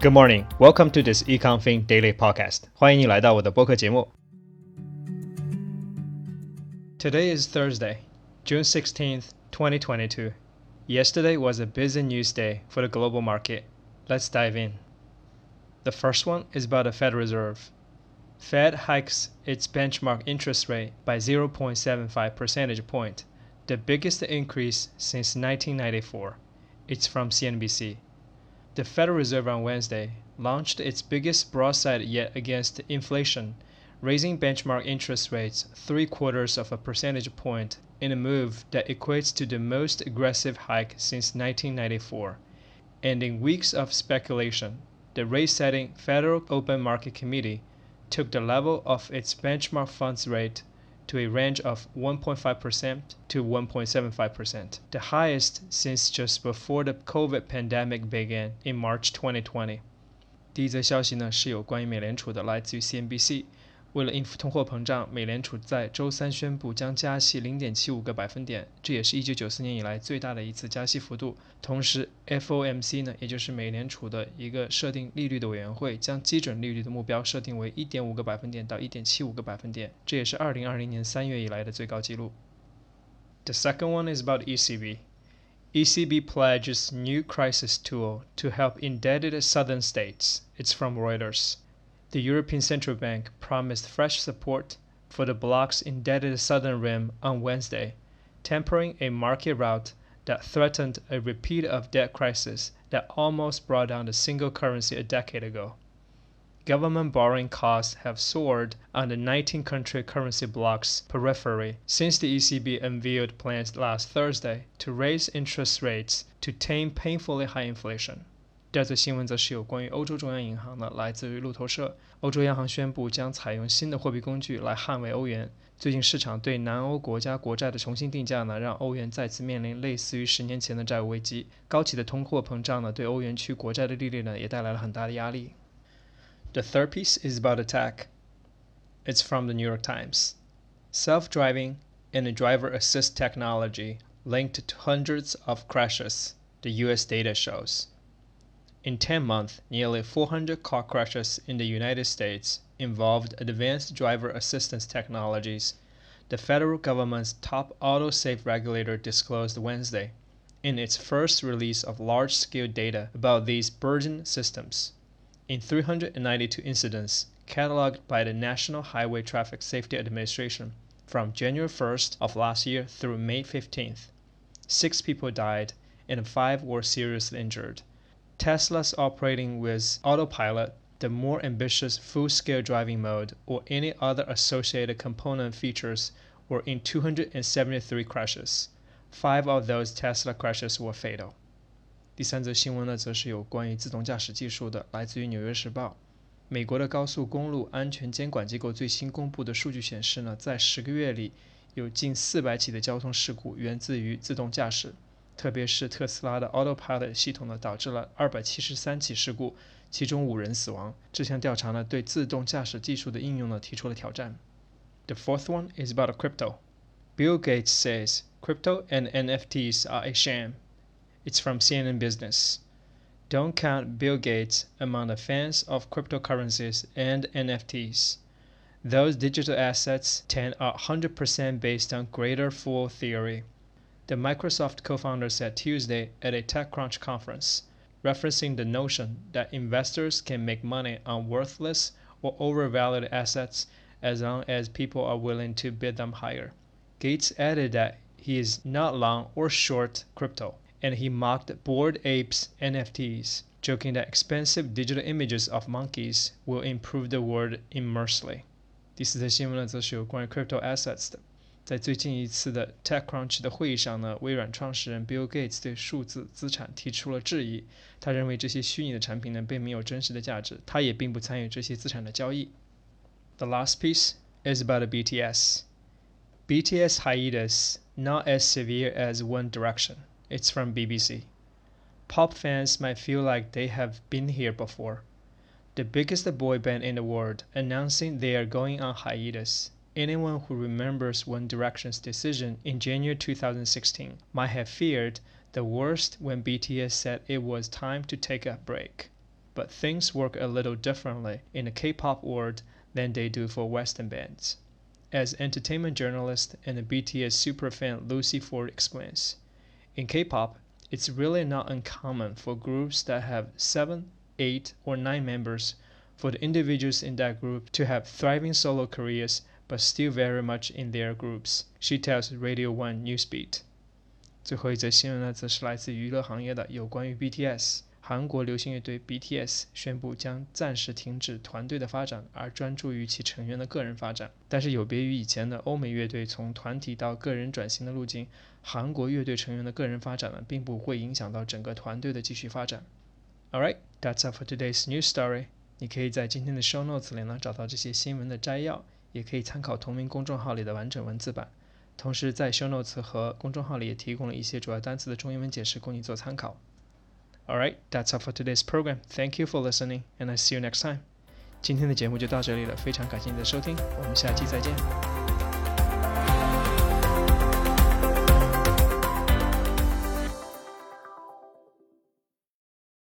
Good morning, welcome to this EconFin Daily Podcast. 欢迎你来到我的播客节目。Today is Thursday, June 16th, 2022. Yesterday was a busy news day for the global market. Let's dive in. The first one is about the Federal Reserve. Fed hikes its benchmark interest rate by 0.75 percentage point, the biggest increase since 1994. It's from CNBC. The Federal Reserve on Wednesday launched its biggest broadside yet against inflation, raising benchmark interest rates three quarters of a percentage point in a move that equates to the most aggressive hike since 1994. And in weeks of speculation, the rate setting Federal Open Market Committee took the level of its benchmark funds rate to a range of 1.5% to 1.75%, the highest since just before the COVID pandemic began in March 2020. 第一则消息呢是有关于美联储的，来自于 CNBC。 为了应付通货膨胀，美联储在周三宣布将加息0.75个百分点，这也是一九九四年以来最大的一次加息幅度。同时，FOMC 呢，也就是美联储的一个设定利率的委员会，将基准利率的目标设定为1.5个百分点到1.75个百分点，这也是2020年三月以来的最高纪录。The second one is about ECB. ECB pledges new crisis tool to help indebted southern states. It's from Reuters the European Central Bank promised fresh support for the bloc's indebted southern rim on Wednesday, tempering a market rout that threatened a repeat of debt crisis that almost brought down the single currency a decade ago. Government borrowing costs have soared on the 19 country currency bloc's periphery since the ECB unveiled plans last Thursday to raise interest rates to tame painfully high inflation. 第二则新闻则是有关于欧洲中央银行的，来自于路透社。欧洲央行宣布将采用新的货币工具来捍卫欧元。最近市场对南欧国家国债的重新定价呢，让欧元再次面临类似于十年前的债务危机。高企的通货膨胀呢，对欧元区国债的利率呢，也带来了很大的压力。The third piece is about attack. It's from the New York Times. Self-driving and driver assist technology linked to hundreds of crashes. The U.S. data shows. In 10 months, nearly 400 car crashes in the United States involved advanced driver assistance technologies, the federal government's top auto safe regulator disclosed Wednesday in its first release of large scale data about these burgeoning systems. In 392 incidents cataloged by the National Highway Traffic Safety Administration from January 1st of last year through May 15th, six people died and five were seriously injured. Tesla's operating with autopilot, the more ambitious full self-driving mode, or any other associated component features were in 273 crashes. Five of those Tesla crashes were fatal. 第三则新闻呢，则是有关于自动驾驶技术的，来自于《纽约时报》。美国的高速公路安全监管机构最新公布的数据显示呢，在十个月里，有近四百起的交通事故源自于自动驾驶。特别是特斯拉的 Autopilot 系统呢，导致了二百七十三起事故，其中五人死亡。这项调查呢，对自动驾驶技术的应用呢，提出了挑战。The fourth one is about crypto. Bill Gates says crypto and NFTs are a sham. It's from CNN Business. Don't count Bill Gates among the fans of cryptocurrencies and NFTs. Those digital assets tend are 100% based on greater fool theory the Microsoft co founder said Tuesday at a TechCrunch conference, referencing the notion that investors can make money on worthless or overvalued assets as long as people are willing to bid them higher. Gates added that he is not long or short crypto, and he mocked Bored Apes NFTs, joking that expensive digital images of monkeys will improve the world immensely. 第四则新闻呢，则是有关于 crypto assets 的。 在最近一次的 TechCrunch 的会议上呢，微软创始人 Bill Gates 对数字资产提出了质疑。他认为这些虚拟的产品呢，并没有真实的价值，他也并不参与这些资产的交易。The last piece is about the BTS. BTS hiatus not as severe as One Direction. It's from BBC. Pop fans might feel like they have been here before. The biggest boy band in the world announcing they are going on hiatus anyone who remembers One Direction's decision in January 2016 might have feared the worst when BTS said it was time to take a break. but things work a little differently in the K-pop world than they do for Western bands. As entertainment journalist and BTS superfan Lucy Ford explains, in K-pop, it's really not uncommon for groups that have 7, 8, or 9 members for the individuals in that group to have thriving solo careers but still very much in their groups, she tells Radio 1 Newsbeat. 最后一则新闻呢，则是来自娱乐行业的，有关于 BTS。韩国流行乐队 BTS 宣布将暂时停止团队的发展，而专注于其成员的个人发展。但是有别于以前的欧美乐队从团体到个人转型的路径，韩国乐队成员的个人发展呢，并不会影响到整个团队的继续发展。All right, that's all for today's news story. 你可以在今天的 show notes 里呢找到这些新闻的摘要，也可以参考同名公众号里的完整文字版。同时在 show notes 和公众号里也提供了一些主要单词的中英文解释，供你做参考。All right, that's all for today's program. Thank you for listening, and I see you next time. 今天的节目就到这里了，非常感谢你的收听，我们下期再见。